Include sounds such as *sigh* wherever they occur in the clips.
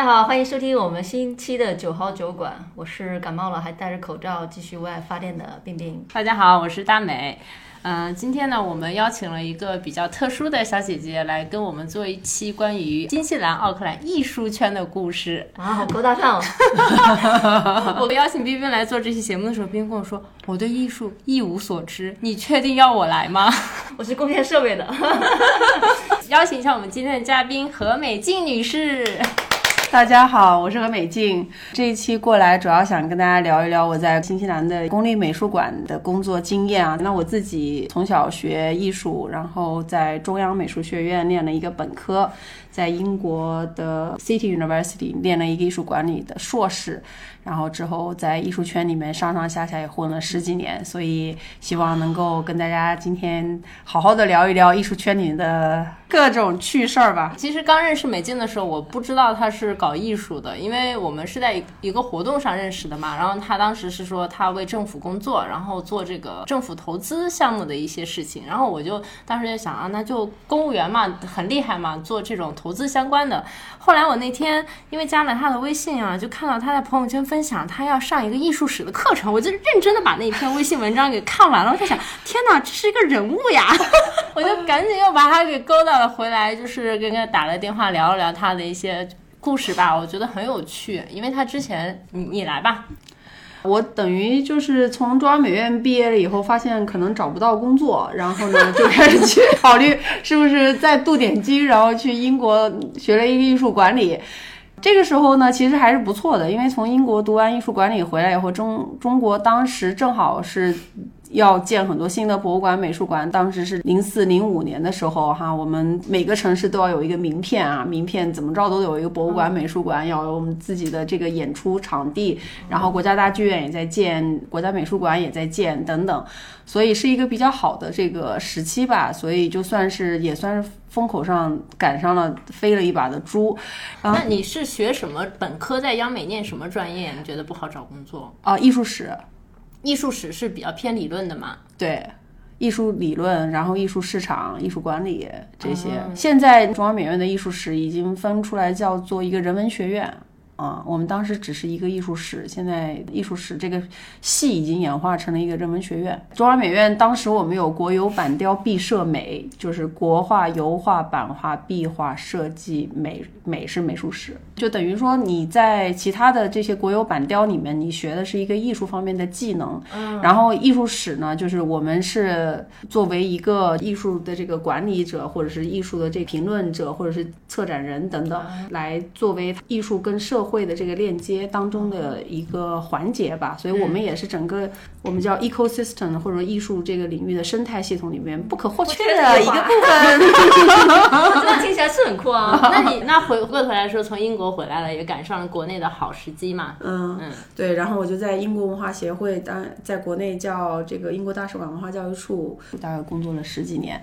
家好，欢迎收听我们新期的九号酒馆，我是感冒了还戴着口罩继续为爱发电的冰冰。大家好，我是大美。嗯、今天呢，我们邀请了一个比较特殊的小姐姐来跟我们做一期关于新西兰奥克兰艺术圈的故事。啊，好高大上哦！*laughs* 我邀请冰冰来做这期节目的时候，冰冰跟我说：“我对艺术一无所知，你确定要我来吗 *laughs* 我是贡献设备的。*laughs* ”邀请一下我们今天的嘉宾何美静女士。大家好，我是何美静。这一期过来主要想跟大家聊一聊我在新西兰的公立美术馆的工作经验啊。那我自己从小学艺术，然后在中央美术学院念了一个本科，在英国的 City University 念了一个艺术管理的硕士，然后之后在艺术圈里面上上下下也混了十几年，所以希望能够跟大家今天好好的聊一聊艺术圈里的各种趣事儿吧。其实刚认识美静的时候，我不知道她是搞艺术的，因为我们是在一个活动上认识的嘛。然后她当时是说她为政府工作，然后做这个政府投资项目的一些事情。然后我就当时就想啊，那就公务员嘛，很厉害嘛，做这种投资相关的。后来我那天因为加了她的微信啊，就看到她在朋友圈分享他要上一个艺术史的课程，*laughs* 我就认真的把那篇微信文章给看完了。我在想，天哪，这是一个人物呀！*laughs* 我就赶紧又把他给勾搭了回来，就是跟他打了电话聊了聊他的一些故事吧，我觉得很有趣，因为他之前你你来吧，我等于就是从中央美院毕业了以后，发现可能找不到工作，然后呢就开始去考虑是不是再镀点金，然后去英国学了一个艺术管理。这个时候呢，其实还是不错的，因为从英国读完艺术管理回来以后，中中国当时正好是要建很多新的博物馆、美术馆。当时是零四零五年的时候，哈，我们每个城市都要有一个名片啊，名片怎么着都有一个博物馆、美术馆，要有我们自己的这个演出场地。然后国家大剧院也在建，国家美术馆也在建，等等，所以是一个比较好的这个时期吧。所以就算是也算是风口上赶上了飞了一把的猪。啊那你是学什么？本科在央美念什么专业？你觉得不好找工作？啊，艺术史，艺术史是比较偏理论的嘛？对，艺术理论，然后艺术市场、艺术管理这些。嗯现在中央美院的艺术史已经分出来叫做一个人文学院。啊，我们当时只是一个艺术史，现在艺术史这个系已经演化成了一个人文学院。中央美院当时我们有国有板雕毕设美，就是国画、油画、版画、壁画、设计、美美是美术史，就等于说你在其他的这些国有板雕里面，你学的是一个艺术方面的技能，然后艺术史呢，就是我们是作为一个艺术的这个管理者，或者是艺术的这评论者，或者是策展人等等，来作为艺术跟社会的这个链接当中的一个环节吧。所以我们也是整个我们叫 ecosystem 或者艺术这个领域的生态系统里面不可或缺的一个部分。*laughs* 这听起来是很酷啊！那你那回过头来说，从英国回来了，也赶上了国内的好时机嘛？嗯嗯，对，然后我就在英国文化协会当在国内叫这个英国大使馆文化教育处，大概工作了十几年，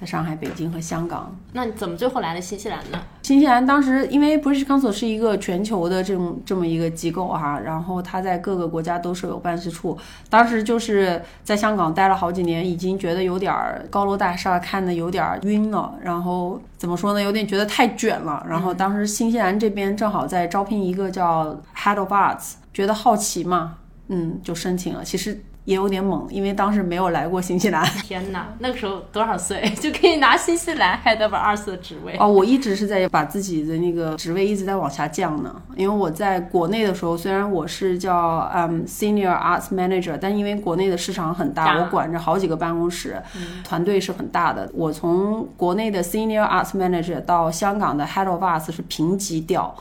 在上海、北京和香港。那你怎么最后来了新西兰呢？新西兰当时因为 British Council 是一个全球的这种这么一个机构哈、然后它在各个国家都设有办事处。当时就是在香港待了好几年，已经觉得有点儿高楼大厦看的有点儿晕了，然后怎么说呢，有点觉得太卷了。然后当时新西兰这边正好在招聘一个叫 Head of Arts，觉得好奇嘛，嗯，就申请了。其实也有点猛，因为当时没有来过新西兰。*laughs* 天哪，那个时候多少岁 *laughs* 就可以拿新西兰 Head of Arts 的职位？哦，我一直是在把自己的那个职位一直在往下降呢。因为我在国内的时候，虽然我是叫嗯 Senior Arts Manager，但因为国内的市场很大，大我管着好几个办公室，团队是很大的。我从国内的 Senior Arts Manager 到香港的 Head of Arts 是平级调。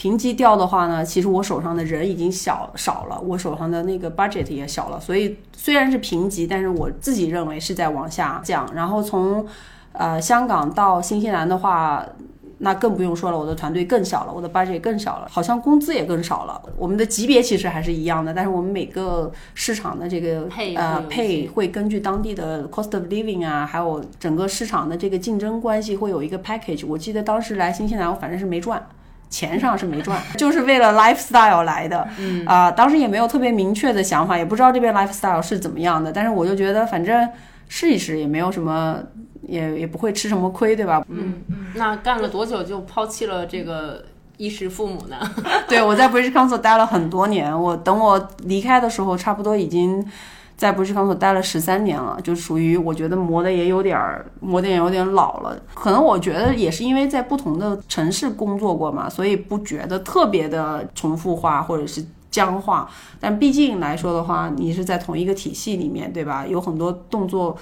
平级掉的话呢，其实我手上的人已经小少了，我手上的那个 budget 也小了，所以虽然是评级，但是我自己认为是在往下降。然后从呃香港到新西兰的话，那更不用说了，我的团队更小了，我的 budget 也更小了，好像工资也更少了。我们的级别其实还是一样的，但是我们每个市场的这个配呃会有一些配会根据当地的 cost of living 啊，还有整个市场的这个竞争关系，会有一个 package。我记得当时来新西兰，我反正是没赚。钱上是没赚，*laughs* 就是为了 lifestyle 来的。嗯啊、当时也没有特别明确的想法，也不知道这边 lifestyle 是怎么样的。但是我就觉得，反正试一试也没有什么，也也不会吃什么亏，对吧？嗯，那干了多久就抛弃了这个衣食父母呢？*laughs* 对，我在 British Council 待了很多年，我等我离开的时候，差不多已经在不是钢索待了十三年了，就属于我觉得磨的也有点儿磨的也有点老了。可能我觉得也是因为在不同的城市工作过嘛，所以不觉得特别的重复化或者是僵化。但毕竟来说的话，你是在同一个体系里面，对吧？有很多动作。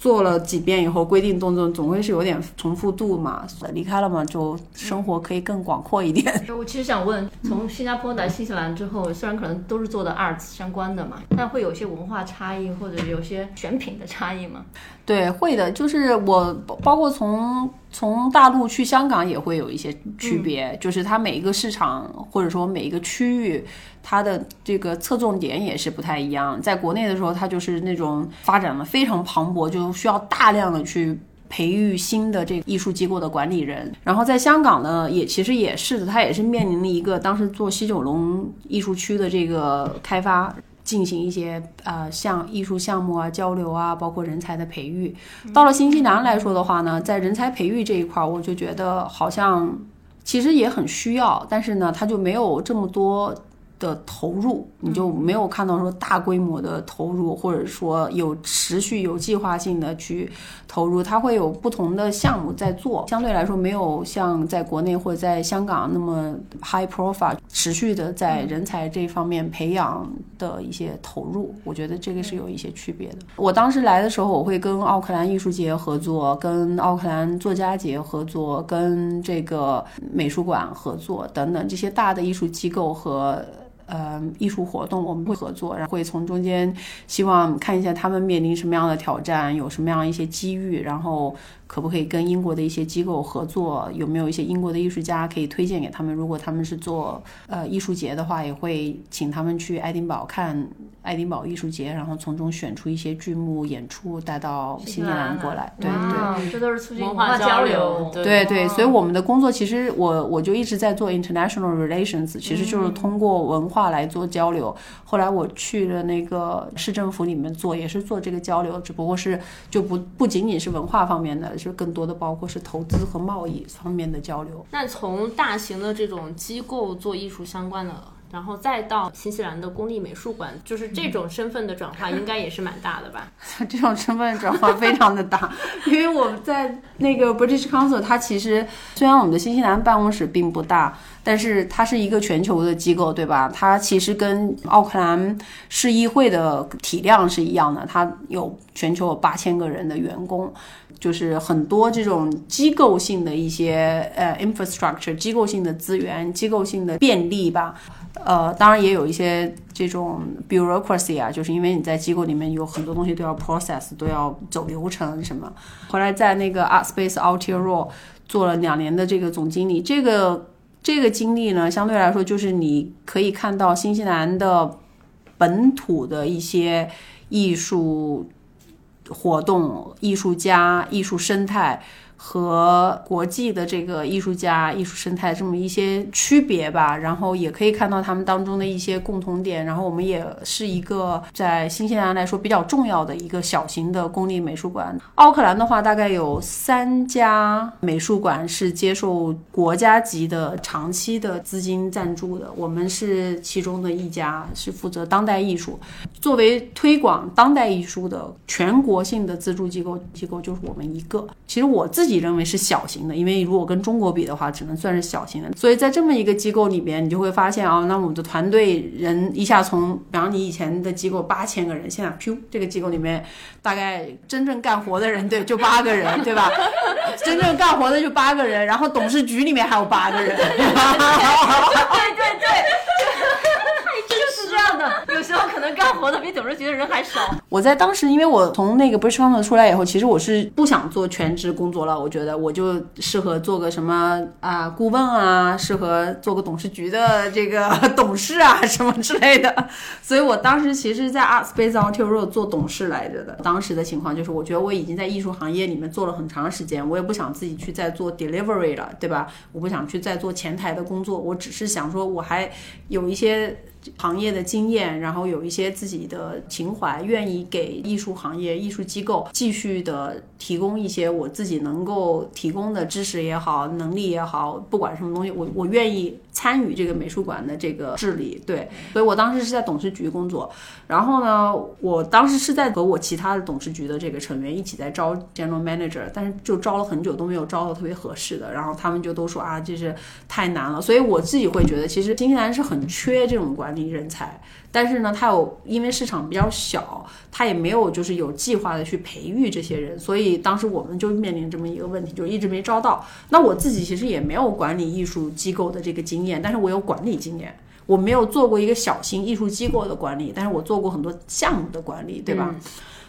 做了几遍以后，规定动作总归是有点重复度嘛。离开了嘛，就生活可以更广阔一点。*laughs* 我其实想问，从新加坡来新西兰之后，虽然可能都是做的 arts 相关的嘛，但会有些文化差异或者有些选品的差异吗？对，会的。就是我包括从从大陆去香港也会有一些区别，就是它每一个市场或者说每一个区域。它的这个侧重点也是不太一样。在国内的时候，它就是那种发展的非常磅礴，就需要大量的去培育新的这个艺术机构的管理人。然后在香港呢，也其实也是的，它也是面临了一个当时做西九龙艺术区的这个开发，进行一些呃像艺术项目啊、交流啊，包括人才的培育。到了新西兰来说的话呢，在人才培育这一块，我就觉得好像其实也很需要，但是呢，它就没有这么多。的投入，你就没有看到说大规模的投入，或者说有持续有计划性的去投入，它会有不同的项目在做，相对来说没有像在国内或者在香港那么 high profile，持续的在人才这方面培养的一些投入，我觉得这个是有一些区别的。我当时来的时候，我会跟奥克兰艺术节合作，跟奥克兰作家节合作，跟这个美术馆合作等等这些大的艺术机构和。呃，艺术活动我们会合作，然后会从中间希望看一下他们面临什么样的挑战，有什么样一些机遇，然后。可不可以跟英国的一些机构合作？有没有一些英国的艺术家可以推荐给他们？如果他们是做呃艺术节的话，也会请他们去爱丁堡看爱丁堡艺术节，然后从中选出一些剧目演出带到新西兰过来。对对，这都是促进文化交流。对对，所以我们的工作其实我我就一直在做 international relations，其实就是通过文化来做交流。后来我去了那个市政府里面做，也是做这个交流，只不过是就不不仅仅是文化方面的。就更多的包括是投资和贸易方面的交流。那从大型的这种机构做艺术相关的，然后再到新西兰的公立美术馆，就是这种身份的转化，应该也是蛮大的吧？*laughs* 这种身份转化非常的大，*laughs* 因为我们在那个 British Council，它其实虽然我们的新西兰办公室并不大，但是它是一个全球的机构，对吧？它其实跟奥克兰市议会的体量是一样的，它有全球有八千个人的员工。就是很多这种机构性的一些呃 infrastructure，机构性的资源，机构性的便利吧。呃，当然也有一些这种 bureaucracy 啊，就是因为你在机构里面有很多东西都要 process，都要走流程什么。后来在那个 Art Space Aotearoa 做了两年的这个总经理，这个这个经历呢，相对来说就是你可以看到新西兰的本土的一些艺术。活动、艺术家、艺术生态。和国际的这个艺术家、艺术生态这么一些区别吧，然后也可以看到他们当中的一些共同点。然后我们也是一个在新西兰来说比较重要的一个小型的公立美术馆。奥克兰的话，大概有三家美术馆是接受国家级的长期的资金赞助的，我们是其中的一家，是负责当代艺术。作为推广当代艺术的全国性的资助机构，机构就是我们一个。其实我自己。自己认为是小型的，因为如果跟中国比的话，只能算是小型的。所以在这么一个机构里边，你就会发现啊，那我们的团队人一下从，比方你以前的机构八千个人，现在噗，这个机构里面大概真正干活的人对就八个人，对吧？真正干活的就八个人，然后董事局里面还有八个人。对 *laughs* 对对。有时候可能干活的比董事局的人还少。我在当时，因为我从那个 British c o u n c i 出来以后，其实我是不想做全职工作了。我觉得我就适合做个什么啊顾问啊，适合做个董事局的这个董事啊什么之类的。所以我当时其实，在 Art Space Ontario 做董事来着的。当时的情况就是，我觉得我已经在艺术行业里面做了很长时间，我也不想自己去再做 delivery 了，对吧？我不想去再做前台的工作，我只是想说，我还有一些。行业的经验，然后有一些自己的情怀，愿意给艺术行业、艺术机构继续的提供一些我自己能够提供的知识也好、能力也好，不管什么东西，我我愿意参与这个美术馆的这个治理。对，所以我当时是在董事局工作，然后呢，我当时是在和我其他的董事局的这个成员一起在招 general manager，但是就招了很久都没有招到特别合适的，然后他们就都说啊，这是太难了。所以我自己会觉得，其实新西兰是很缺这种管理人才，但是呢，他有因为市场比较小，他也没有就是有计划的去培育这些人，所以当时我们就面临这么一个问题，就一直没招到。那我自己其实也没有管理艺术机构的这个经验，但是我有管理经验。我没有做过一个小型艺术机构的管理，但是我做过很多项目的管理，对吧？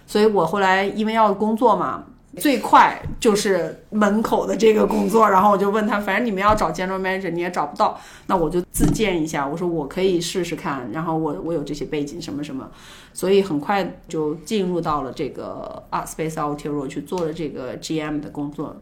所以我后来因为要工作嘛，最快就是门口的这个工作，然后我就问他，反正你们要找 general manager 你也找不到，那我就自荐一下，我说我可以试试看，然后我我有这些背景什么什么，所以很快就进入到了这个 Art Space Aotearoa 去做了这个 GM 的工作。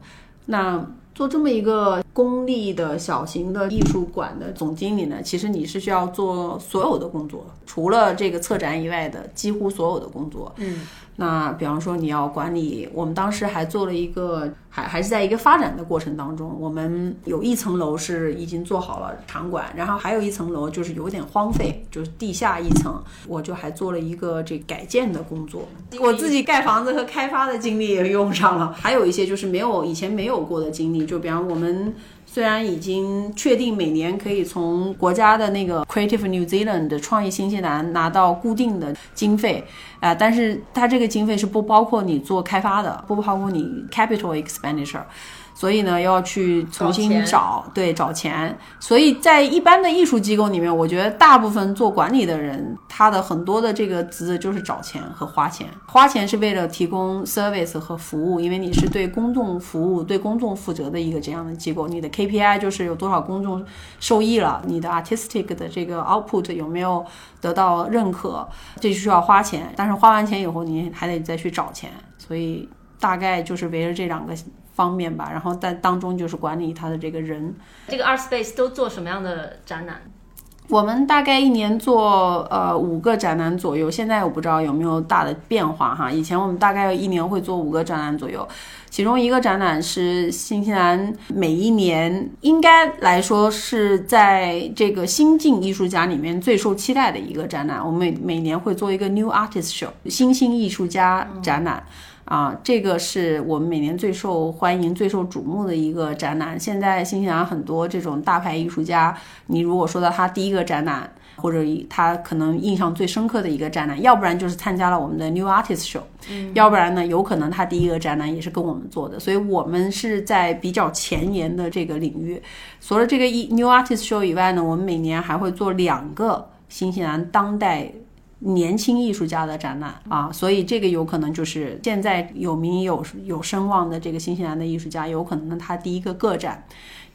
那做这么一个公立的小型的艺术馆的总经理呢，其实你是需要做所有的工作，除了这个策展以外的几乎所有的工作。嗯，那比方说你要管理，我们当时还做了一个，还还是在一个发展的过程当中，我们有一层楼是已经做好了场馆，然后还有一层楼就是有点荒废，就是地下一层，我就还做了一个这改建的工作，我自己盖房子和开发的经历也用上了，还有一些就是没有以前没有过的经历，就比方我们。虽然已经确定每年可以从国家的那个 Creative New Zealand 创意新西兰拿到固定的经费，啊、但是它这个经费是不包括你做开发的，不包括你 capital expenditure。所以呢，要去重新找找，对，找钱。所以在一般的艺术机构里面，我觉得大部分做管理的人，他的很多的这个职责就是找钱和花钱。花钱是为了提供 service 和服务，因为你是对公众服务、对公众负责的一个这样的机构。你的 KPI 就是有多少公众受益了，你的 artistic 的这个 output 有没有得到认可，这就需要花钱。但是花完钱以后，你还得再去找钱。所以大概就是围着这两个方面吧，然后在当中就是管理他的这个人。这个 Art Space 都做什么样的展览？我们大概一年做呃五个展览左右，现在我不知道有没有大的变化哈。以前我们大概一年会做五个展览左右，其中一个展览是新西兰每一年应该来说是在这个新晋艺术家里面最受期待的一个展览。我们每每年会做一个 New Artist Show 新兴艺术家展览。啊，这个是我们每年最受欢迎、最受瞩目的一个展览。现在新西兰很多这种大牌艺术家，你如果说到他第一个展览，或者他可能印象最深刻的一个展览，要不然就是参加了我们的 New Artist Show，、要不然呢，有可能他第一个展览也是跟我们做的。所以我们是在比较前沿的这个领域。除了这个 New Artist Show 以外呢，我们每年还会做两个新西兰当代。年轻艺术家的展览啊，所以这个有可能就是现在有名有有声望的这个新西兰的艺术家，有可能呢他第一个个展，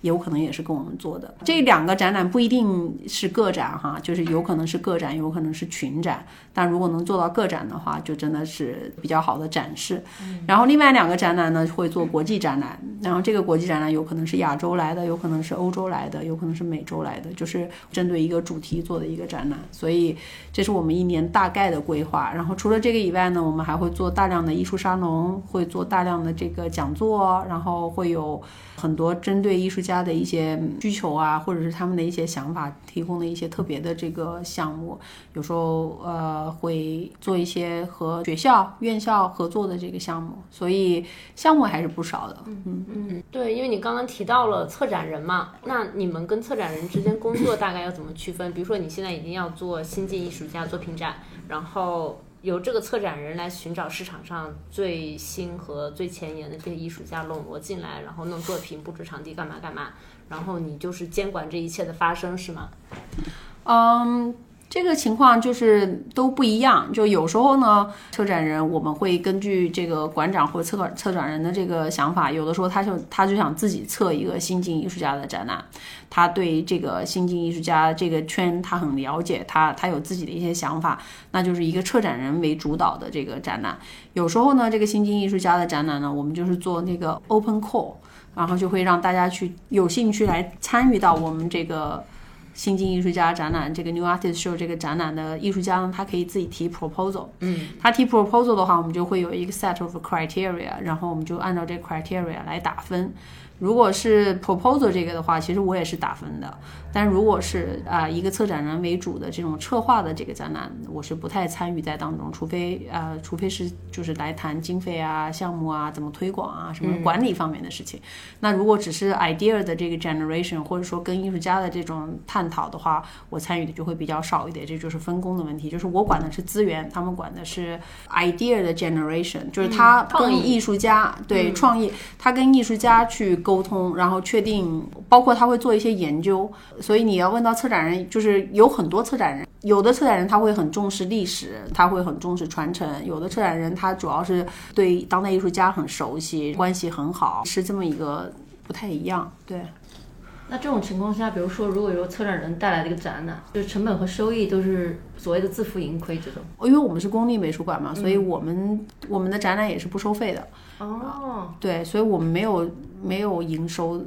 有可能也是跟我们做的。这两个展览不一定是个展哈，就是有可能是个展，有可能是群展。但如果能做到个展的话，就真的是比较好的展示。然后另外两个展览呢会做国际展览，然后这个国际展览有可能是亚洲来的，有可能是欧洲来的，有可能是美洲来的，就是针对一个主题做的一个展览。所以这是我们一年大概的规划。然后除了这个以外呢，我们还会做大量的艺术沙龙，会做大量的这个讲座，然后会有很多针对艺术家的一些需求啊，或者是他们的一些想法，提供的一些特别的这个项目。有时候呃会做一些和学校、院校合作的这个项目，所以项目还是不少的。嗯，嗯，对，因为你刚刚提到了策展人嘛，那你们跟策展人之间工作大概要怎么区分？比如说你现在已经要做新晋艺术家作品展，然后由这个策展人来寻找市场上最新和最前沿的这些艺术家笼络进来，然后弄作品、布置场地、干嘛干嘛，然后你就是监管这一切的发生，是吗？嗯，这个情况就是都不一样。就有时候呢，策展人我们会根据这个馆长或者策策展人的这个想法，有的时候他就他就想自己策一个新晋艺术家的展览，他对这个新晋艺术家这个圈他很了解，他他有自己的一些想法，那就是一个策展人为主导的这个展览。有时候呢，这个新晋艺术家的展览呢，我们就是做那个 open call，然后就会让大家去有兴趣来参与到我们这个。新晋艺术家展览这个 New Artist Show 这个展览的艺术家呢，他可以自己提 proposal。嗯，他提 proposal 的话，我们就会有一个 set of criteria，然后我们就按照这个 criteria 来打分。如果是 proposal 这个的话，其实我也是打分的。但如果是啊、一个策展人为主的这种策划的这个展览，我是不太参与在当中，除非呃，除非是就是来谈经费啊、项目啊、怎么推广啊、什么管理方面的事情。那如果只是 idea 的这个 generation，或者说跟艺术家的这种探讨的话，我参与的就会比较少一点。这就是分工的问题，就是我管的是资源，他们管的是 idea 的 generation，就是他跟艺术家、对创意，他跟艺术家去沟沟通，然后确定，包括他会做一些研究。所以你要问到策展人，就是有很多策展人，有的策展人他会很重视历史，他会很重视传承；有的策展人他主要是对当代艺术家很熟悉，关系很好，是这么一个不太一样。对。那这种情况下，比如说，如果说策展人带来的一个展览，就是成本和收益都是所谓的自负盈亏这种。因为我们是公立美术馆嘛，所以我们、我们的展览也是不收费的。哦，对，所以我们没有没有营收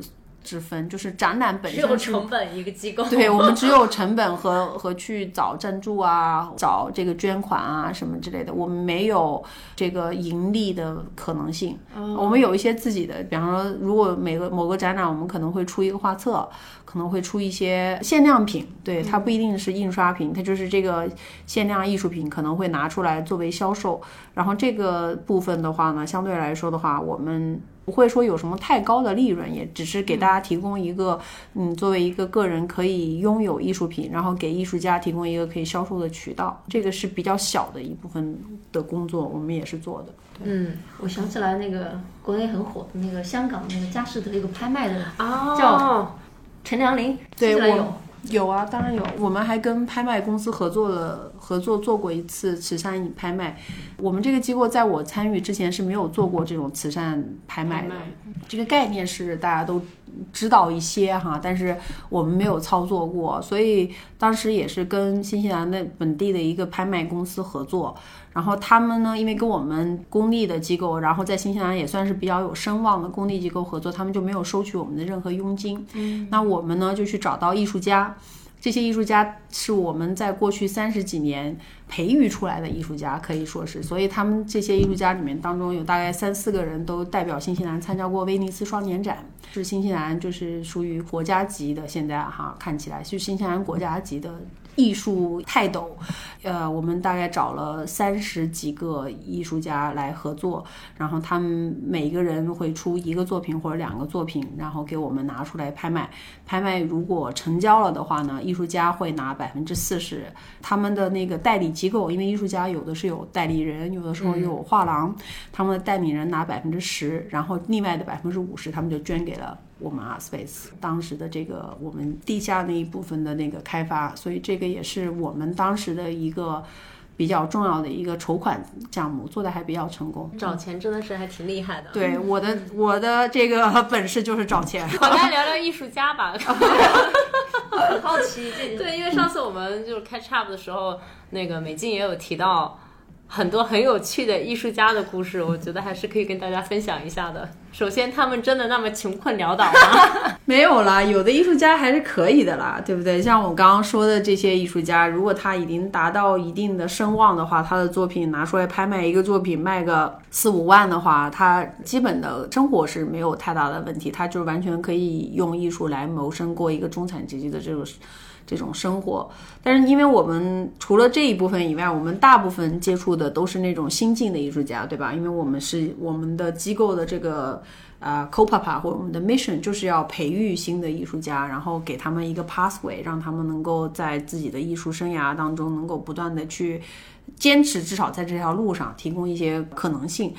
之分，就是展览本只有成本一个机构。对我们只有成本和和去找赞助啊，找这个捐款啊什么之类的，我们没有这个盈利的可能性。我们有一些自己的，比方说，如果每个某个展览，我们可能会出一个画册，可能会出一些限量品，对，它不一定是印刷品，它就是这个限量艺术品，可能会拿出来作为销售。然后这个部分的话呢，相对来说的话，我们不会说有什么太高的利润，也只是给大家提供一个，嗯，作为一个个人可以拥有艺术品，然后给艺术家提供一个可以销售的渠道，这个是比较小的一部分的工作，我们也是做的。嗯，我想起来那个国内很火的那个香港那个佳士得一个拍卖的哦，叫陈良林，对我有。啊，当然有。我们还跟拍卖公司合作了，合作做过一次慈善拍卖。我们这个机构在我参与之前是没有做过这种慈善拍卖的。这个概念是大家都知道一些哈，但是我们没有操作过，所以当时也是跟新西兰的本地的一个拍卖公司合作。然后他们呢，因为跟我们公立的机构，然后在新西兰也算是比较有声望的公立机构合作，他们就没有收取我们的任何佣金。嗯，那我们呢就去找到艺术家，这些艺术家是我们在过去三十几年培育出来的艺术家，可以说是，所以他们这些艺术家里面当中有大概三四个人都代表新西兰参加过威尼斯双年展，是新西兰就是属于国家级的，现在哈看起来是新西兰国家级的。艺术泰斗，呃，我们大概找了三十几个艺术家来合作，然后他们每个人会出一个作品或者两个作品，然后给我们拿出来拍卖。拍卖如果成交了的话呢，艺术家会拿百分之四十，他们的那个代理机构，因为艺术家有的是有代理人，有的时候有画廊，他们的代理人拿百分之十，然后另外的百分之五十他们就捐给了。我们 Art Space 当时的这个我们地下那一部分的那个开发，所以这个也是我们当时的一个比较重要的一个筹款项目，做的还比较成功。找钱真的是还挺厉害的。对，我的我的这个 *laughs* 本事就是找钱。我来聊聊艺术家吧。*laughs* 很好奇这。对，因为上次我们就是 catch up 的时候，那个美静也有提到很多很有趣的艺术家的故事，我觉得还是可以跟大家分享一下的。*laughs* 首先，他们真的那么穷困潦倒吗？*laughs* 没有啦，有的艺术家还是可以的啦，对不对？像我刚刚说的这些艺术家，如果他已经达到一定的声望的话，他的作品拿出来拍卖，一个作品卖个四五万的话，他基本的生活是没有太大的问题，他就完全可以用艺术来谋生，过一个中产阶级的这种。这种生活，但是因为我们除了这一部分以外，我们大部分接触的都是那种新晋的艺术家，对吧？因为我们是我们的机构的这个啊 COPAPA 或者我们的 mission 就是要培育新的艺术家，然后给他们一个 pathway，让他们能够在自己的艺术生涯当中能够不断的去坚持，至少在这条路上提供一些可能性。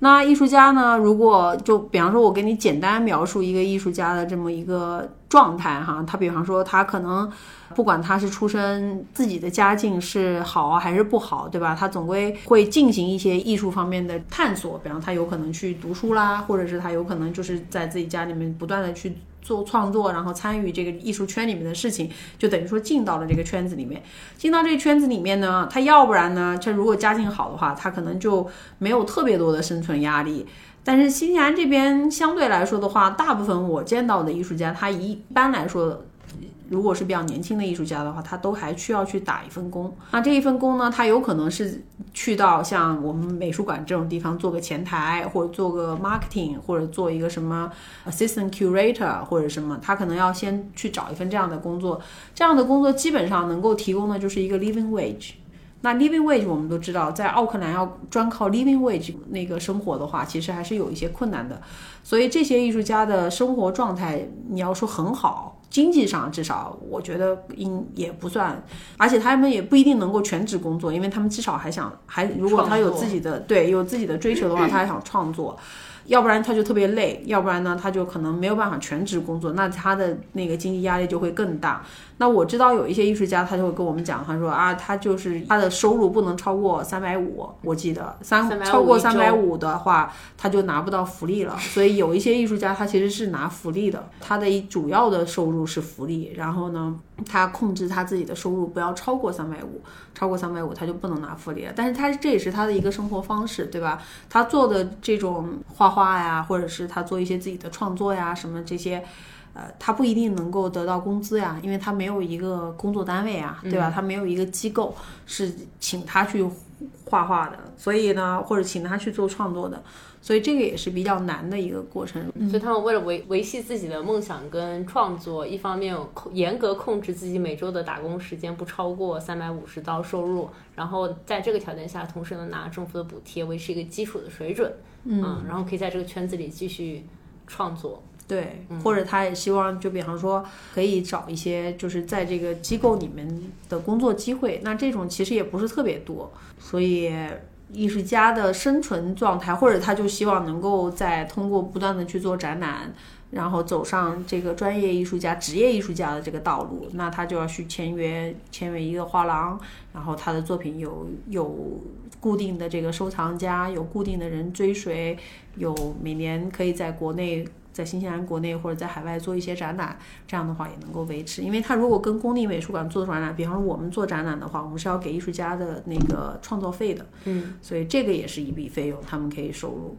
那艺术家呢？如果就比方说，我给你简单描述一个艺术家的这么一个状态哈，他比方说他可能不管他是出身自己的家境是好还是不好，对吧？他总归会进行一些艺术方面的探索，比方他有可能去读书啦，或者是他有可能就是在自己家里面不断的去。做创作，然后参与这个艺术圈里面的事情，就等于说进到了这个圈子里面。进到这个圈子里面呢，他要不然呢，他如果家境好的话，他可能就没有特别多的生存压力。但是新西兰这边相对来说的话，大部分我见到的艺术家，他一般来说如果是比较年轻的艺术家的话，他都还需要去打一份工。那这一份工呢，他有可能是去到像我们美术馆这种地方做个前台，或者做个 marketing，或者做一个什么 assistant curator 或者什么，他可能要先去找一份这样的工作。这样的工作基本上能够提供的就是一个 living wage。那 living wage 我们都知道，在奥克兰要专靠 living wage 那个生活的话，其实还是有一些困难的。所以这些艺术家的生活状态，你要说很好，经济上至少我觉得应也不算，而且他们也不一定能够全职工作，因为他们至少还想还如果他有自己的对有自己的追求的话，他还想创作。要不然他就特别累，要不然呢他就可能没有办法全职工作，那他的那个经济压力就会更大。那我知道有一些艺术家，他就会跟我们讲，他说啊，他就是他的收入不能超过三百五，我记得三超过三百五的话，他就拿不到福利了。所以有一些艺术家他其实是拿福利的，他的主要的收入是福利，然后呢，他控制他自己的收入不要超过三百五，超过三百五他就不能拿福利了。但是他这也是他的一个生活方式，对吧？他做的这种画画呀，或者是他做一些自己的创作呀，什么这些。呃，他不一定能够得到工资呀，因为他没有一个工作单位啊，对吧？他没有一个机构是请他去画画的，所以呢，或者请他去做创作的，所以这个也是比较难的一个过程。所以他们为了维维系自己的梦想跟创作，一方面严格控制自己每周的打工时间不超过三百五十刀收入，然后在这个条件下，同时能拿政府的补贴维持一个基础的水准，嗯，然后可以在这个圈子里继续创作。对，或者他也希望，就比方说可以找一些就是在这个机构里面的工作机会，那这种其实也不是特别多，所以艺术家的生存状态，或者他就希望能够在通过不断的去做展览，然后走上这个专业艺术家、职业艺术家的这个道路，那他就要去签约签约一个画廊，然后他的作品有有固定的这个收藏家，有固定的人追随，有每年可以在国内。在新西兰国内或者在海外做一些展览，这样的话也能够维持。因为他如果跟公立美术馆做展览，比方说我们做展览的话，我们是要给艺术家的那个创造费的，嗯，所以这个也是一笔费用，他们可以收入。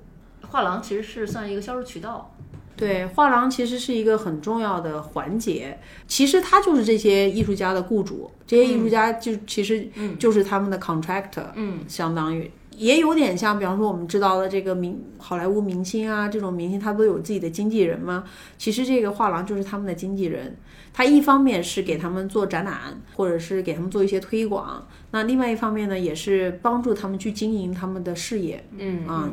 画廊其实是算一个销售渠道，对，画廊其实是一个很重要的环节。其实他就是这些艺术家的雇主，这些艺术家就其实就是他们的 contractor，嗯，相当于。也有点像，比方说我们知道的这个明好莱坞明星啊，这种明星他不都有自己的经纪人吗？其实这个画廊就是他们的经纪人，他一方面是给他们做展览，或者是给他们做一些推广，那另外一方面呢，也是帮助他们去经营他们的事业。嗯啊。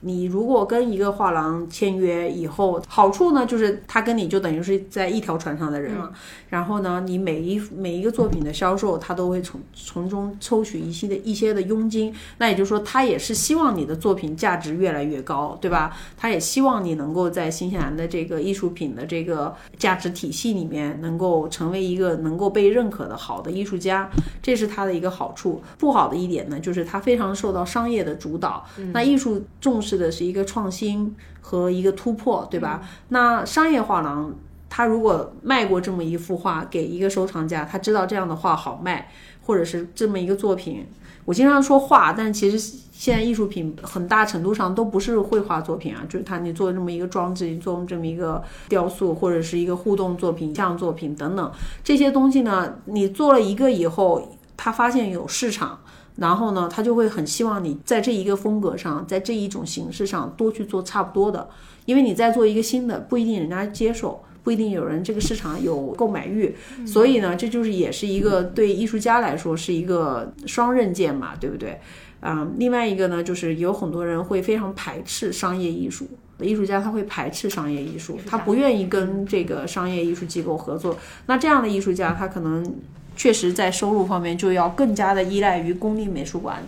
你如果跟一个画廊签约以后，好处呢就是他跟你就等于是在一条船上的人了。然后呢，你每一每一个作品的销售，他都会从从中抽取一些的一些的佣金。那也就是说，他也是希望你的作品价值越来越高，对吧？他也希望你能够在新西兰的这个艺术品的这个价值体系里面，能够成为一个能够被认可的好的艺术家，这是他的一个好处。不好的一点呢，就是他非常受到商业的主导。那艺术重视。是的，是一个创新和一个突破，对吧？那商业画廊，他如果卖过这么一幅画给一个收藏家，他知道这样的画好卖，或者是这么一个作品，我经常说画，但其实现在艺术品很大程度上都不是绘画作品啊，就是他你做这么一个装置，你做这么一个雕塑，或者是一个互动作品、像作品等等这些东西呢，你做了一个以后，他发现有市场。然后呢，他就会很希望你在这一个风格上，在这一种形式上多去做差不多的，因为你在做一个新的，不一定人家接受，不一定有人这个市场有购买欲，所以呢，这就是也是一个对艺术家来说是一个双刃剑嘛，对不对？嗯，另外一个呢，就是有很多人会非常排斥商业艺术，艺术家他会排斥商业艺术，他不愿意跟这个商业艺术机构合作，那这样的艺术家他可能。确实，在收入方面就要更加的依赖于公立美术馆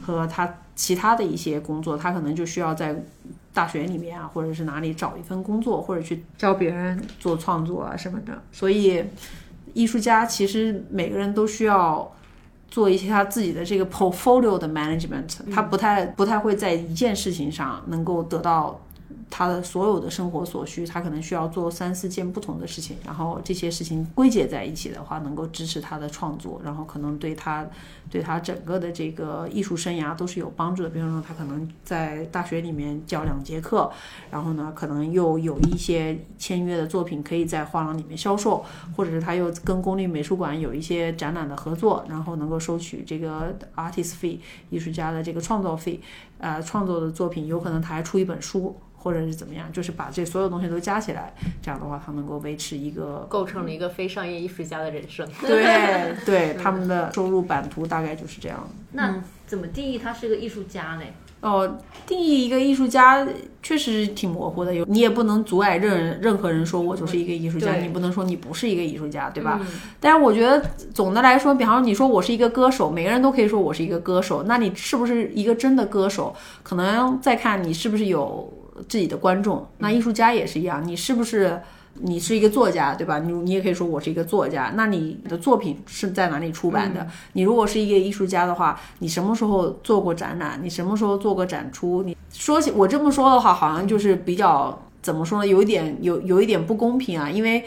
和他其他的一些工作，他可能就需要在大学里面啊，或者是哪里找一份工作，或者去教别人做创作啊什么的。所以，艺术家其实每个人都需要做一些他自己的这个 portfolio 的 management，他不太不太会在一件事情上能够得到他的所有的生活所需，他可能需要做三四件不同的事情，然后这些事情归结在一起的话，能够支持他的创作，然后可能对他对他整个的这个艺术生涯都是有帮助的。比方说，他可能在大学里面教两节课，然后呢，可能又有一些签约的作品可以在画廊里面销售，或者是他又跟公立美术馆有一些展览的合作，然后能够收取这个 artist fee 艺术家的这个创造费。呃，创作的作品有可能他还出一本书，或者是怎么样，就是把这所有东西都加起来，这样的话他能够维持一个构成了一个非商业艺术家的人生。对 *laughs* 对，他们的收入版图大概就是这样。那怎么定义他是个艺术家呢？哦，定义一个艺术家确实挺模糊的，有你也不能阻碍任任何人说我就是一个艺术家，你不能说你不是一个艺术家，对吧？但是我觉得总的来说，比方说你说我是一个歌手，每个人都可以说我是一个歌手，那你是不是一个真的歌手？可能再看你是不是有自己的观众。那艺术家也是一样，你是不是？你是一个作家，对吧？你你也可以说我是一个作家。那你的作品是在哪里出版的？你如果是一个艺术家的话，你什么时候做过展览？你什么时候做过展出？你说起我这么说的话，好像就是比较怎么说呢？有一点有有一点不公平啊，因为。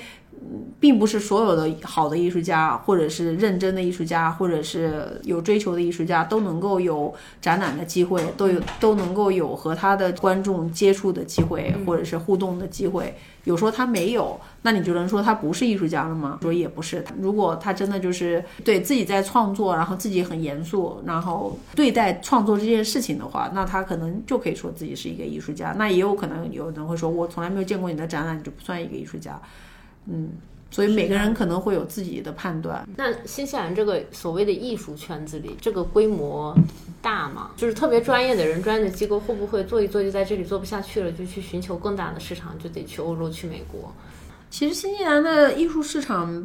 并不是所有的好的艺术家，或者是认真的艺术家，或者是有追求的艺术家，都能够有展览的机会，都有都能够有和他的观众接触的机会，或者是互动的机会。有说他没有，那你就能说他不是艺术家了吗？说也不是。如果他真的就是对自己在创作，然后自己很严肃，然后对待创作这件事情的话，那他可能就可以说自己是一个艺术家。那也有可能有人会说，我从来没有见过你的展览，你就不算一个艺术家。嗯，所以每个人可能会有自己的判断。那新西兰这个所谓的艺术圈子里，这个规模大吗？就是特别专业的人、专业的机构会不会做一做就在这里做不下去了，就去寻求更大的市场，就得去欧洲、去美国？其实新西兰的艺术市场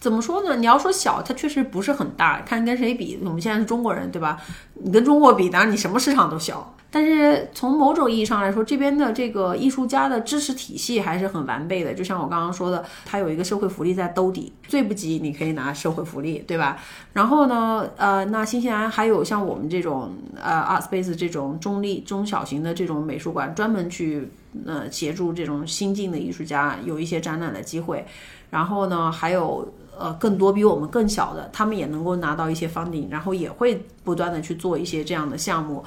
怎么说呢？你要说小，它确实不是很大，看跟谁比。我们现在是中国人，对吧？你跟中国比，当然你什么市场都小。但是从某种意义上来说，这边的这个艺术家的支持体系还是很完备的。就像我刚刚说的，它有一个社会福利在兜底，最不济你可以拿社会福利，对吧？然后呢，呃，那新西兰还有像我们这种呃 Art Space 这种中立中小型的这种美术馆，专门去呃协助这种新进的艺术家有一些展览的机会。然后呢，还有呃更多比我们更小的，他们也能够拿到一些 funding，然后也会不断的去做一些这样的项目。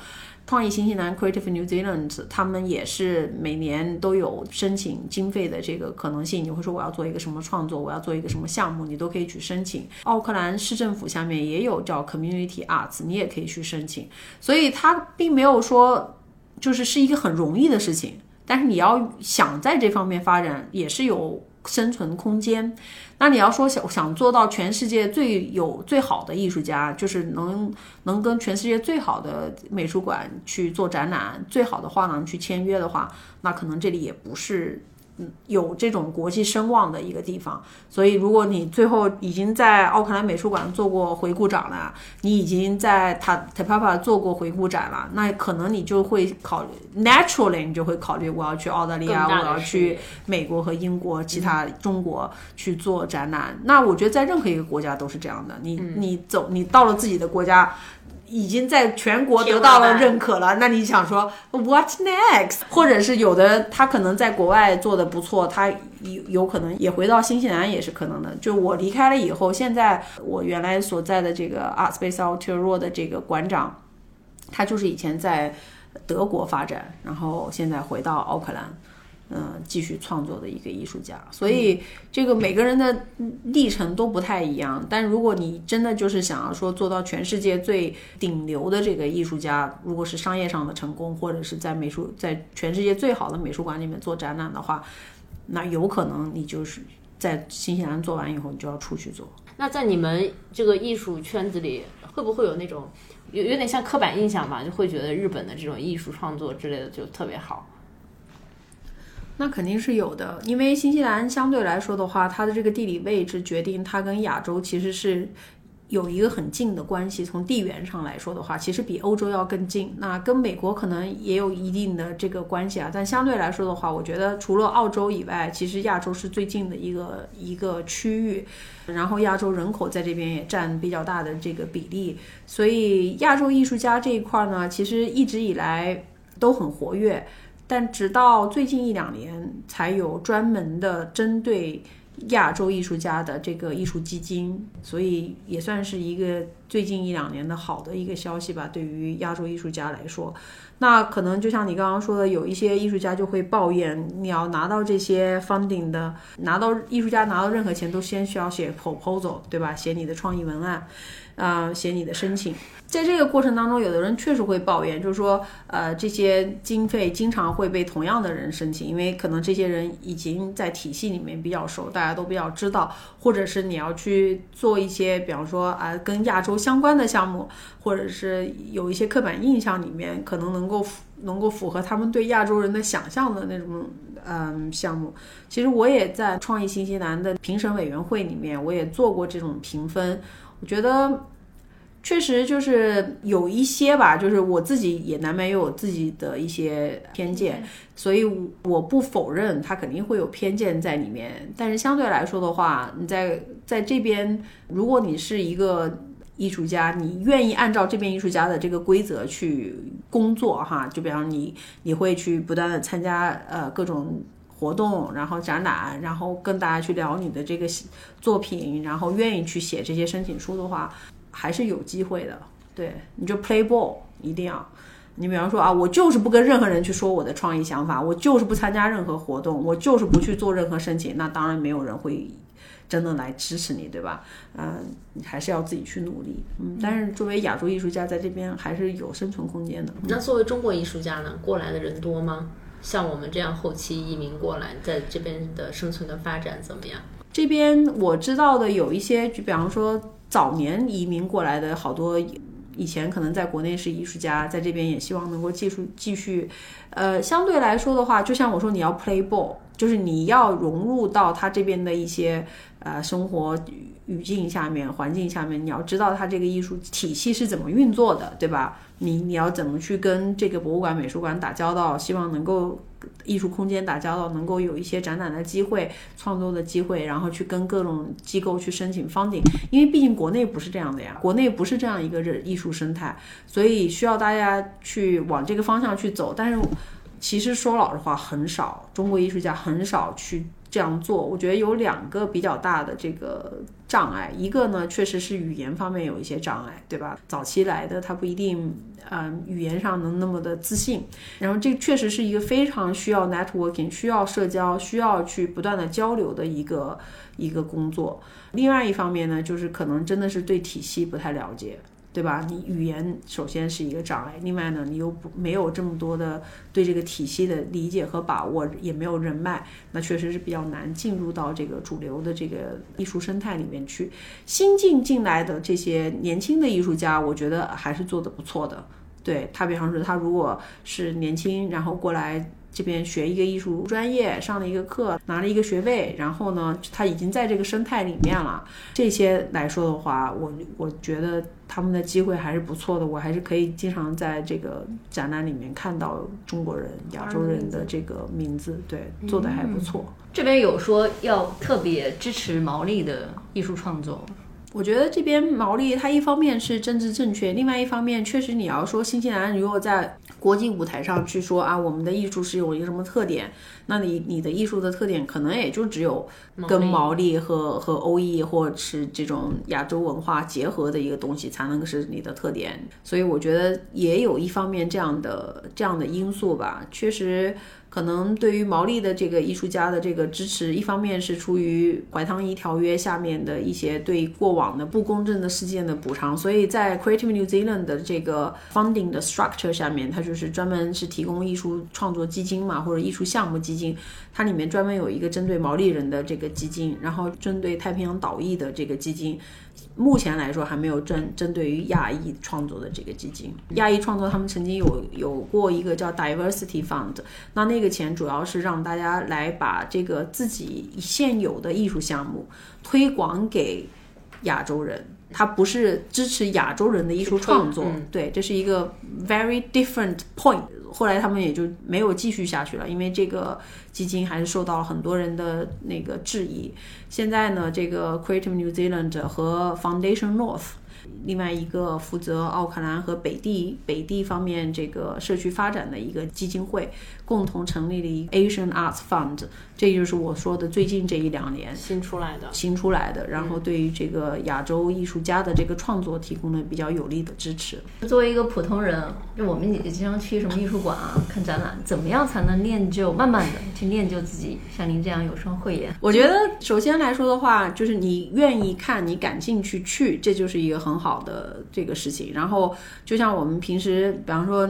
创意新西兰 （Creative New Zealand） 他们也是每年都有申请经费的这个可能性。你会说我要做一个什么创作，我要做一个什么项目，你都可以去申请。奥克兰市政府下面也有叫 Community Arts，你也可以去申请。所以它并没有说就是是一个很容易的事情，但是你要想在这方面发展，也是有生存空间。那你要说想想做到全世界最有最好的艺术家，就是能能跟全世界最好的美术馆去做展览，最好的画廊去签约的话，那可能这里也不是。嗯，有这种国际声望的一个地方，所以如果你最后已经在奥克兰美术馆做过回顾展了，你已经在塔 Tapapa 做过回顾展了，那可能你就会考虑，naturally 你就会考虑我要去澳大利亚，我要去美国和英国、其他中国去做展览。那我觉得在任何一个国家都是这样的，你你走，你到了自己的国家。已经在全国得到了认可了，那你想说 what next？或者是有的他可能在国外做的不错，他有有可能也回到新西兰也是可能的。就我离开了以后，现在我原来所在的这个 Art Space Aotearoa 的这个馆长，他就是以前在德国发展，然后现在回到奥克兰。嗯，继续创作的一个艺术家，所以这个每个人的历程都不太一样。但如果你真的就是想要说做到全世界最顶流的这个艺术家，如果是商业上的成功，或者是在美术在全世界最好的美术馆里面做展览的话，那有可能你就是在新西兰做完以后，你就要出去做。那在你们这个艺术圈子里，会不会有那种有有点像刻板印象吧？就会觉得日本的这种艺术创作之类的就特别好。那肯定是有的，因为新西兰相对来说的话，它的这个地理位置决定它跟亚洲其实是有一个很近的关系。从地缘上来说的话，其实比欧洲要更近。那跟美国可能也有一定的这个关系啊，但相对来说的话，我觉得除了澳洲以外，其实亚洲是最近的一个一个区域。然后亚洲人口在这边也占比较大的这个比例，所以亚洲艺术家这一块呢，其实一直以来都很活跃。但直到最近一两年才有专门的针对亚洲艺术家的这个艺术基金，所以也算是一个最近一两年的好的一个消息吧。对于亚洲艺术家来说，那可能就像你刚刚说的，有一些艺术家就会抱怨，你要拿到这些 funding 的，拿到艺术家拿到任何钱都先需要写 proposal，对吧？写你的创意文案，啊、写你的申请。在这个过程当中，有的人确实会抱怨，就是说，呃，这些经费经常会被同样的人申请，因为可能这些人已经在体系里面比较熟，大家都比较知道，或者是你要去做一些，比方说啊、跟亚洲相关的项目，或者是有一些刻板印象里面可能能够符能够符合他们对亚洲人的想象的那种嗯项目。其实我也在创意新西兰的评审委员会里面，我也做过这种评分，我觉得。确实就是有一些吧，就是我自己也难免有我自己的一些偏见，所以我不否认他肯定会有偏见在里面。但是相对来说的话，你在在这边，如果你是一个艺术家，你愿意按照这边艺术家的这个规则去工作哈，就比方你你会去不断的参加呃各种。活动，然后展览，然后跟大家去聊你的这个作品，然后愿意去写这些申请书的话，还是有机会的。对，你就 play ball，一定要。你比方说啊，我就是不跟任何人去说我的创意想法，我就是不参加任何活动，我就是不去做任何申请，那当然没有人会真的来支持你，对吧？嗯、你还是要自己去努力。嗯，但是作为亚洲艺术家在这边还是有生存空间的。那作为中国艺术家呢，过来的人多吗？像我们这样后期移民过来，在这边的生存的发展怎么样？这边我知道的有一些，就比方说早年移民过来的好多，以前可能在国内是艺术家，在这边也希望能够继续继续，呃，相对来说的话，就像我说，你要 play ball，就是你要融入到他这边的一些呃生活语境下面、环境下面，你要知道他这个艺术体系是怎么运作的，对吧？你你要怎么去跟这个博物馆、美术馆打交道？希望能够艺术空间打交道，能够有一些展览的机会、创作的机会，然后去跟各种机构去申请 funding。因为毕竟国内不是这样的呀，国内不是这样一个艺术生态，所以需要大家去往这个方向去走。但是其实说老实话，很少中国艺术家很少去这样做。我觉得有两个比较大的这个障碍，一个呢确实是语言方面有一些障碍，对吧？早期来的他不一定，嗯、语言上能那么的自信。然后这确实是一个非常需要 networking、需要社交、需要去不断的交流的一个一个工作。另外一方面呢，就是可能真的是对体系不太了解。对吧？你语言首先是一个障碍，另外呢，你又不没有这么多的对这个体系的理解和把握，也没有人脉，那确实是比较难进入到这个主流的这个艺术生态里面去。新进进来的这些年轻的艺术家，我觉得还是做得不错的。对他，比方说他如果是年轻，然后过来这边学一个艺术专业，上了一个课，拿了一个学位，然后呢，他已经在这个生态里面了。这些来说的话，我我觉得他们的机会还是不错的。我还是可以经常在这个展览里面看到中国人、亚洲人的这个名字，对，做的还不错。这边有说要特别支持毛利的艺术创作，我觉得这边毛利，它一方面是政治正确，另外一方面确实你要说新西兰如果在国际舞台上去说啊，我们的艺术是有一个什么特点，那你你的艺术的特点可能也就只有跟毛利和和欧裔或者是这种亚洲文化结合的一个东西才能是你的特点。所以我觉得也有一方面这样的这样的因素吧，确实。可能对于毛利的这个艺术家的这个支持，一方面是出于怀汤伊条约下面的一些对过往的不公正的事件的补偿，所以在 Creative New Zealand 的这个 funding 的 structure 下面，它就是专门是提供艺术创作基金嘛，或者艺术项目基金，它里面专门有一个针对毛利人的这个基金，然后针对太平洋岛裔的这个基金。目前来说还没有针针对于亚裔创作的这个基金，亚裔创作他们曾经有有过一个叫 Diversity Fund，那那个钱主要是让大家来把这个自己现有的艺术项目推广给亚洲人，它不是支持亚洲人的艺术创作，对，这是一个 very different point。后来他们也就没有继续下去了，因为这个基金还是受到了很多人的那个质疑。现在呢，这个 Creative New Zealand 和 Foundation North，另外一个负责奥克兰和北地北地方面这个社区发展的一个基金会，共同成立了一个 Asian Arts Fund，这就是我说的最近这一两年新出来的。新出来的，然后对于这个亚洲艺术家的这个创作提供了比较有力的支持。作为一个普通人，就我们也经常去什么艺术馆啊 *laughs* 看展览，怎么样才能练就慢慢的去练就自己像您这样有双慧眼？我觉得首先来说的话，就是你愿意看，你感兴趣去，这就是一个很很好的这个事情。然后就像我们平时，比方说。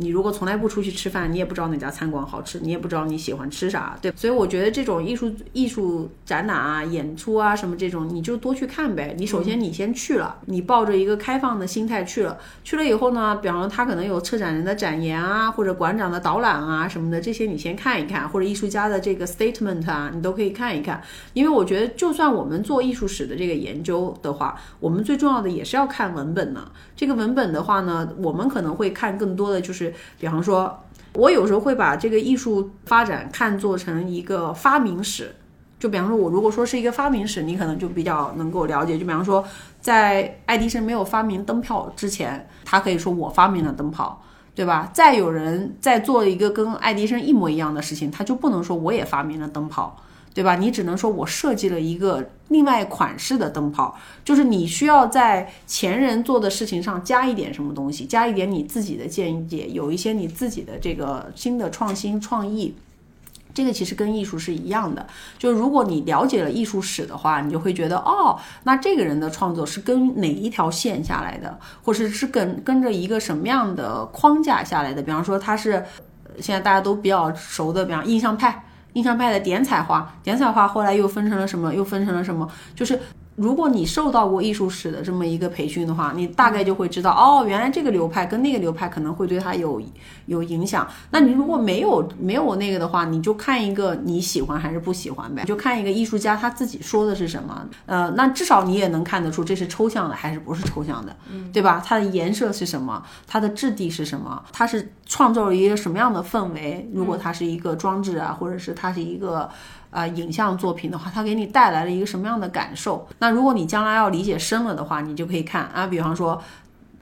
你如果从来不出去吃饭，你也不知道哪家餐馆好吃，你也不知道你喜欢吃啥，对。所以我觉得这种艺术艺术展览啊、演出啊什么这种，你就多去看呗。你首先你先去了，你抱着一个开放的心态去了，去了以后呢，比方说他可能有策展人的展言啊，或者馆长的导览啊什么的，这些你先看一看，或者艺术家的这个 statement 啊，你都可以看一看。因为我觉得，就算我们做艺术史的这个研究的话，我们最重要的也是要看文本呢。这个文本的话呢，我们可能会看更多的就是。比方说，我有时候会把这个艺术发展看作成一个发明史。就比方说，我如果说是一个发明史，你可能就比较能够了解。就比方说，在爱迪生没有发明灯泡之前，他可以说我发明了灯泡，对吧？再有人在做一个跟爱迪生一模一样的事情，他就不能说我也发明了灯泡。对吧？你只能说我设计了一个另外款式的灯泡，就是你需要在前人做的事情上加一点什么东西，加一点你自己的见解，有一些你自己的这个新的创新创意。这个其实跟艺术是一样的，就如果你了解了艺术史的话，你就会觉得哦，那这个人的创作是跟哪一条线下来的，或者是跟跟着一个什么样的框架下来的？比方说他是现在大家都比较熟的，比方印象派。印象派的点彩画，点彩画后来又分成了什么？又分成了什么？就是。如果你受到过艺术史的这么一个培训的话，你大概就会知道哦，原来这个流派跟那个流派可能会对它有有影响。那你如果没有没有那个的话，你就看一个你喜欢还是不喜欢呗，就看一个艺术家他自己说的是什么。呃，那至少你也能看得出这是抽象的还是不是抽象的，对吧？它的颜色是什么？它的质地是什么？它是创造了一个什么样的氛围？如果它是一个装置啊，或者是它是一个。啊，影像作品的话，它给你带来了一个什么样的感受？那如果你将来要理解深了的话，你就可以看啊，比方说，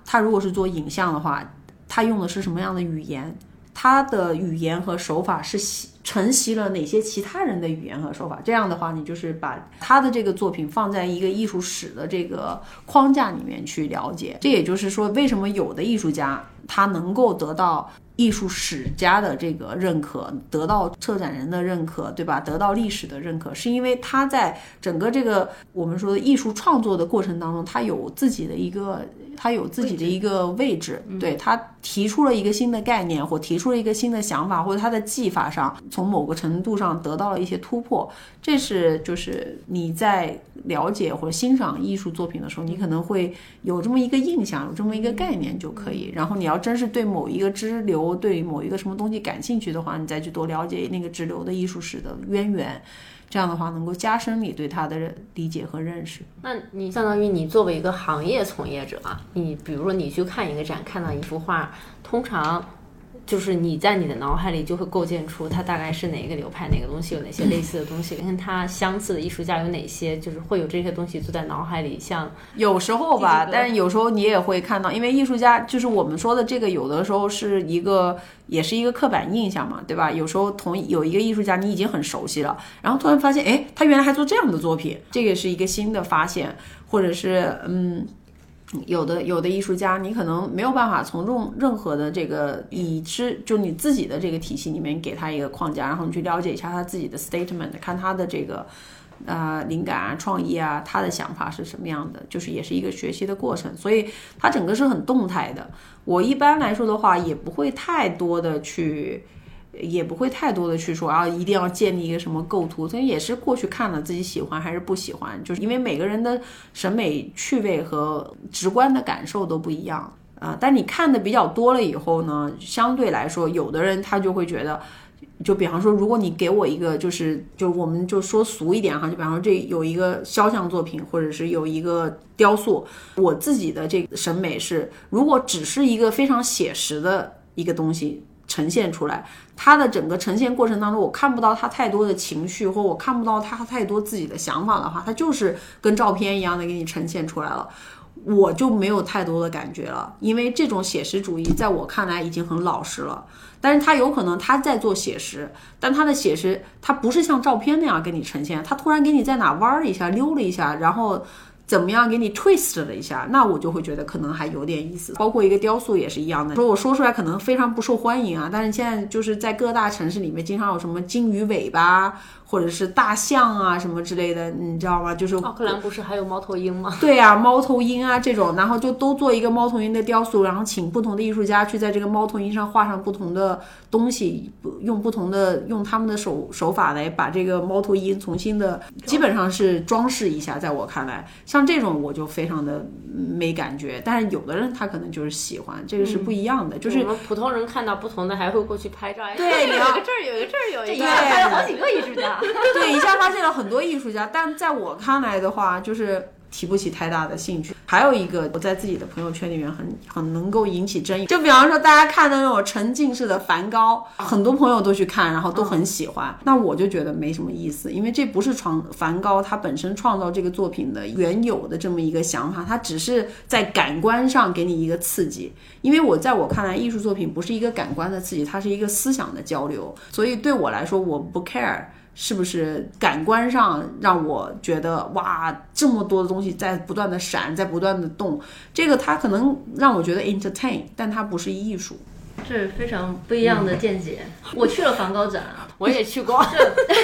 他如果是做影像的话，他用的是什么样的语言？他的语言和手法是习承袭了哪些其他人的语言和手法？这样的话，你就是把他的这个作品放在一个艺术史的这个框架里面去了解。这也就是说，为什么有的艺术家他能够得到。艺术史家的这个认可，得到策展人的认可，对吧？得到历史的认可，是因为他在整个这个我们说的艺术创作的过程当中，他有自己的一个。他有自己的一个位置，对他提出了一个新的概念，或提出了一个新的想法，或者他的技法上从某个程度上得到了一些突破。这是就是你在了解或者欣赏艺术作品的时候，你可能会有这么一个印象，有这么一个概念就可以。然后你要真是对某一个支流、对某一个什么东西感兴趣的话，你再去多了解那个支流的艺术史的渊源。这样的话，能够加深你对它的理解和认识。那你相当于你作为一个行业从业者，你比如说你去看一个展，看到一幅画，通常。就是你在你的脑海里就会构建出它大概是哪一个流派，哪个东西有哪些类似的东西，跟它相似的艺术家有哪些，就是会有这些东西就在脑海里。像有时候吧，但是有时候你也会看到，因为艺术家就是我们说的这个，有的时候是一个，也是一个刻板印象嘛，对吧？有时候同有一个艺术家你已经很熟悉了，然后突然发现，哎，他原来还做这样的作品，这个是一个新的发现，或者是嗯。有的有的艺术家，你可能没有办法从任任何的这个已知，就你自己的这个体系里面给他一个框架，然后你去了解一下他自己的 statement，看他的这个呃灵感啊、创意啊，他的想法是什么样的，就是也是一个学习的过程，所以它整个是很动态的。我一般来说的话，也不会太多的去。也不会太多的去说啊，一定要建立一个什么构图，所以也是过去看了自己喜欢还是不喜欢，就是因为每个人的审美趣味和直观的感受都不一样啊。但你看的比较多了以后呢，相对来说，有的人他就会觉得，就比方说，如果你给我一个，就是就我们就说俗一点哈，就比方说这有一个肖像作品，或者是有一个雕塑，我自己的这个审美是，如果只是一个非常写实的一个东西。呈现出来，他的整个呈现过程当中，我看不到他太多的情绪，或我看不到他太多自己的想法的话，他就是跟照片一样的给你呈现出来了。我就没有太多的感觉了，因为这种写实主义在我看来已经很老实了。但是他有可能他在做写实，但他的写实他不是像照片那样给你呈现，他突然给你在哪弯儿一下溜了一下，然后。怎么样给你 twist 了一下，那我就会觉得可能还有点意思。包括一个雕塑也是一样的，说我说出来可能非常不受欢迎啊，但是现在就是在各大城市里面，经常有什么鲸鱼尾巴或者是大象啊什么之类的，你知道吗？就是奥克兰不是还有猫头鹰吗？对呀、猫头鹰啊这种，然后就都做一个猫头鹰的雕塑，然后请不同的艺术家去在这个猫头鹰上画上不同的东西，用不同的用他们的手手法来把这个猫头鹰重新的，基本上是装饰一下。在我看来，像这种我就非常的没感觉，但是有的人他可能就是喜欢，这个是不一样的，就是我们普通人看到不同的还会过去拍照。哎对 *laughs* 有一个这儿有一个这儿有一个。这一下拍了好几个艺术家。*laughs* 对，一下发现了很多艺术家，但在我看来的话，就是提不起太大的兴趣。还有一个，我在自己的朋友圈里面很很能够引起争议，就比方说大家看的那种沉浸式的梵高，很多朋友都去看，然后都很喜欢。那我就觉得没什么意思，因为这不是创梵高他本身创造这个作品的原有的这么一个想法，他只是在感官上给你一个刺激。因为我在我看来，艺术作品不是一个感官的刺激，它是一个思想的交流，所以对我来说，我不 care。是不是感官上让我觉得哇，这么多的东西在不断的闪，在不断的动，这个它可能让我觉得 entertain，但它不是艺术。这是非常不一样的见解。我去了梵高展啊，我也去过，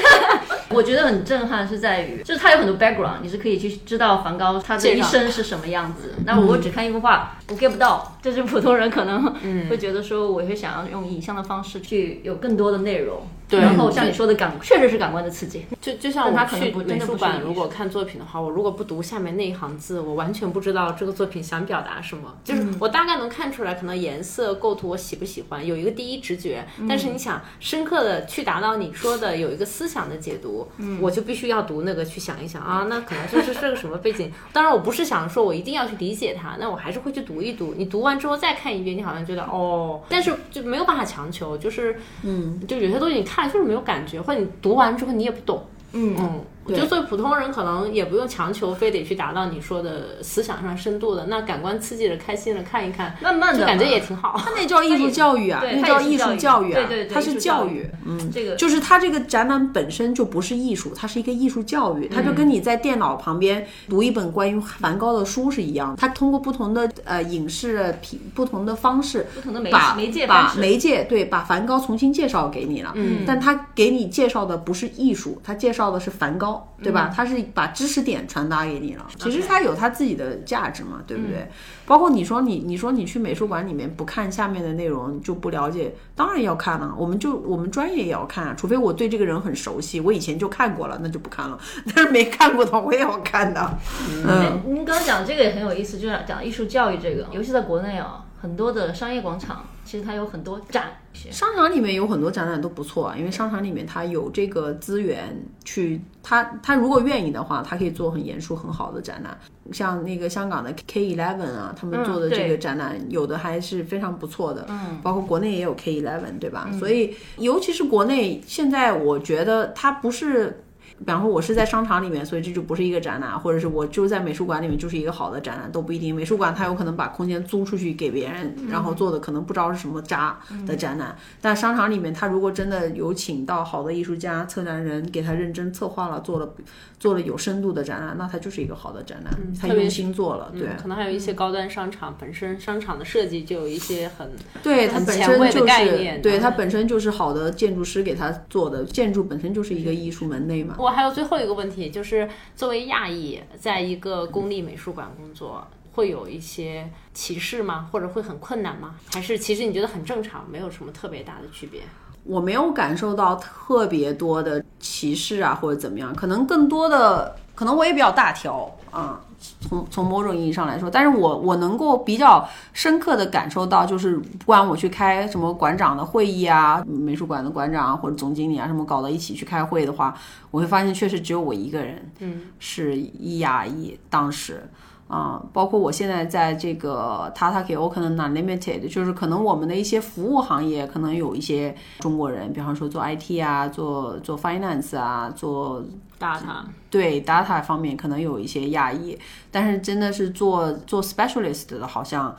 *laughs* 我觉得很震撼，是在于就是他有很多 background，你是可以去知道梵高他的一生是什么样子。那我只看一幅画，我 get 不到，这是普通人可能会觉得说，我会想要用影像的方式去有更多的内容。对然后像你说的感，确实是感官的刺激。就就像我去美术馆如果看作品的话，我如果不读下面那一行字，我完全不知道这个作品想表达什么。就是我大概能看出来，可能颜色、构图我喜不喜欢，有一个第一直觉。但是你想深刻的去达到你说的有一个思想的解读，我就必须要读那个去想一想啊，那可能就是这个什么背景。当然我不是想说我一定要去理解它，那我还是会去读一读。你读完之后再看一遍，你好像觉得哦，但是就没有办法强求，就是嗯，就有些东西你看就是没有感觉，或者你读完之后你也不懂。嗯嗯，我就作为普通人，可能也不用强求，非得去达到你说的思想上深度的。那感官刺激了、开心了，看一看，慢慢的就感觉也挺好。它那叫艺术教育啊，那叫艺术教育啊，对对对它是教育。嗯，这个就是它这个展览本身就不是艺术，它是一个艺术教育，它就跟你在电脑旁边读一本关于梵高的书是一样的。它通过不同的呃影视品不同的方式，不同的媒把媒介把媒介对把梵高重新介绍给你了。嗯，但他给你介绍的不是艺术，他介绍的是梵高，对吧？他是把知识点传达给你了。其实他有他自己的价值嘛，对不对？包括你说你你说你去美术馆里面不看下面的内容就不了解，当然要看了、我们就我们专业也要看啊，除非我对这个人很熟悉，我以前就看过了，那就不看了。*laughs* 但是没看过的我也要看的。嗯，哎您刚刚讲这个也很有意思，就是讲艺术教育这个，尤其在国内啊，很多的商业广场其实它有很多展，商场里面有很多展览都不错啊，因为商场里面它有这个资源去，它它如果愿意的话，它可以做很严肃很好的展览。像那个香港的 K Eleven 啊，他们做的这个展览，有的还是非常不错的。嗯，包括国内也有 K Eleven，对吧？所以尤其是国内，现在我觉得它不是。比方说，我是在商场里面，所以这就不是一个展览，或者是我就在美术馆里面，就是一个好的展览，都不一定。美术馆它有可能把空间租出去给别人，然后做的可能不知道是什么渣的展览。但商场里面，他如果真的有请到好的艺术家、策展人，给他认真策划了，做了做了有深度的展览，那它就是一个好的展览，他用心做了，对。嗯，可能还有一些高端商场本身商场的设计就有一些很对它本身就是对它本身就是好的建筑师给他做的，建筑本身就是一个艺术门类嘛。我还有最后一个问题，就是作为亚裔，在一个公立美术馆工作，会有一些歧视吗？或者会很困难吗？还是其实你觉得很正常，没有什么特别大的区别？我没有感受到特别多的歧视啊，或者怎么样，可能更多的，可能我也比较大条啊，从从某种意义上来说，但是我我能够比较深刻的感受到，就是不管我去开什么馆长的会议啊，美术馆的馆长啊或者总经理啊什么搞到一起去开会的话，我会发现确实只有我一个人，嗯，是一压一，当时。啊、包括我现在在这个 Tata k o k a n Unlimited，就是可能我们的一些服务行业可能有一些中国人，比方说做 IT 啊，做做 finance 啊，做 data 对 data 方面可能有一些压抑，但是真的是做做 specialist 的，好像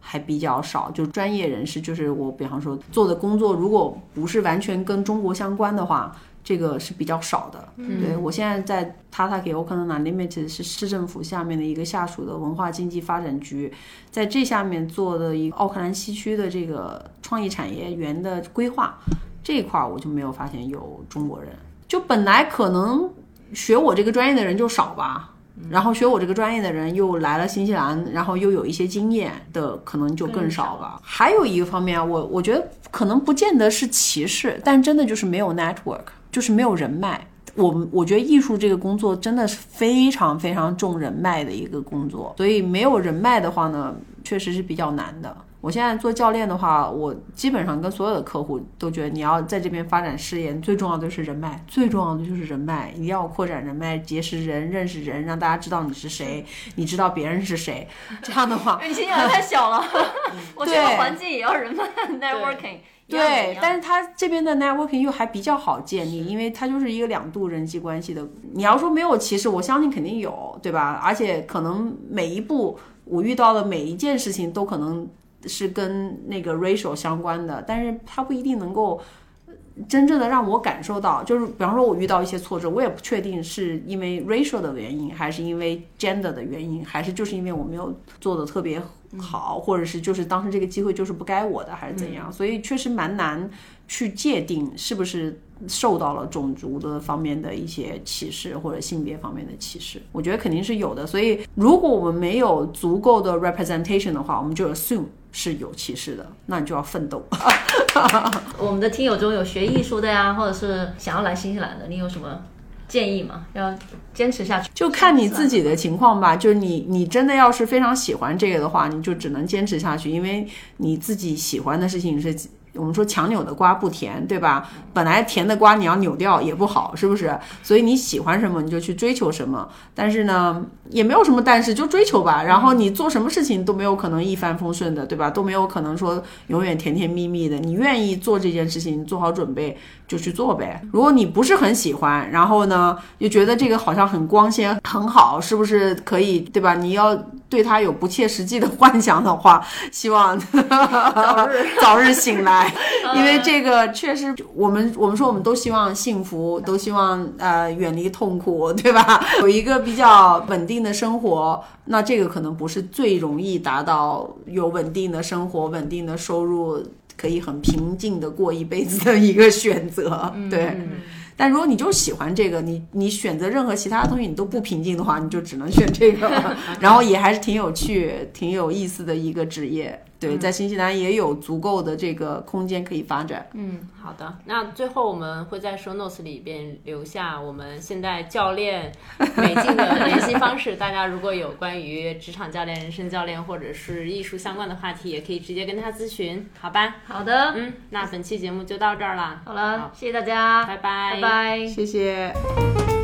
还比较少。就专业人士，就是我比方说做的工作，如果不是完全跟中国相关的话，这个是比较少的。对我现在在 Tata 给 o k a n Unlimited 是市政府下面的一个下属的文化经济发展局，在这下面做的一个奥克兰西区的这个创意产业园的规划这一块儿，我就没有发现有中国人。就本来可能学我这个专业的人就少吧，然后学我这个专业的人又来了新西兰，然后又有一些经验的，可能就更少吧。还有一个方面啊，我我觉得可能不见得是歧视，但真的就是没有 network，就是没有人脉。我们我觉得艺术这个工作真的是非常非常重人脉的一个工作，所以没有人脉的话呢，确实是比较难的。我现在做教练的话，我基本上跟所有的客户都觉得，你要在这边发展事业，最重要的就是人脉，最重要的就是人脉，一定要扩展人脉，结识人，认识人，让大家知道你是谁，你知道别人是谁。这样的话，你心眼太小了，*laughs* 我觉得对环境也要人脉 networking。对但是他这边的 networking 又还比较好建立，因为他就是一个两度人际关系的。你要说没有歧视，我相信肯定有，对吧？而且可能每一步我遇到的每一件事情都可能是跟那个 racial 相关的，但是它不一定能够。真正的让我感受到，就是比方说，我遇到一些挫折，我也不确定是因为 racial 的原因，还是因为 gender 的原因，还是就是因为我没有做的特别好，或者是就是当时这个机会就是不该我的，还是怎样，所以确实蛮难去界定是不是受到了种族的方面的一些歧视或者性别方面的歧视。我觉得肯定是有的，所以如果我们没有足够的 representation 的话，我们就 assume 是有歧视的，那你就要奋斗。*laughs* 我们的听友中有学艺术的呀，或者是想要来新西兰的，你有什么建议吗？要坚持下去，就看你自己的情况吧。就是你，你真的要是非常喜欢这个的话，你就只能坚持下去，因为你自己喜欢的事情是。我们说强扭的瓜不甜，对吧？本来甜的瓜你要扭掉也不好，是不是？所以你喜欢什么你就去追求什么。但是呢，也没有什么但是，就追求吧。然后你做什么事情都没有可能一帆风顺的，对吧？都没有可能说永远甜甜蜜蜜的。你愿意做这件事情，做好准备就去做呗。如果你不是很喜欢，然后呢又觉得这个好像很光鲜很好，是不是可以，对吧？你要对他有不切实际的幻想的话，*laughs* 希望早日 *laughs* 早日醒来。*laughs* 因为这个确实，我们我们说我们都希望幸福，都希望呃远离痛苦，对吧？有一个比较稳定的生活，那这个可能不是最容易达到有稳定的生活、稳定的收入，可以很平静的过一辈子的一个选择，对。但如果你就喜欢这个，你你选择任何其他东西你都不平静的话，你就只能选这个，*laughs* 然后也还是挺有趣、挺有意思的一个职业。对，在新西兰也有足够的这个空间可以发展。嗯，好的。那最后我们会在 show notes 里边留下我们现在教练美静的联系方式。大家如果有关于职场教练、人生教练或者是艺术相关的话题，也可以直接跟他咨询，好吧？好的，嗯，那本期节目就到这儿啦。好了，谢谢大家，拜拜拜拜。谢谢。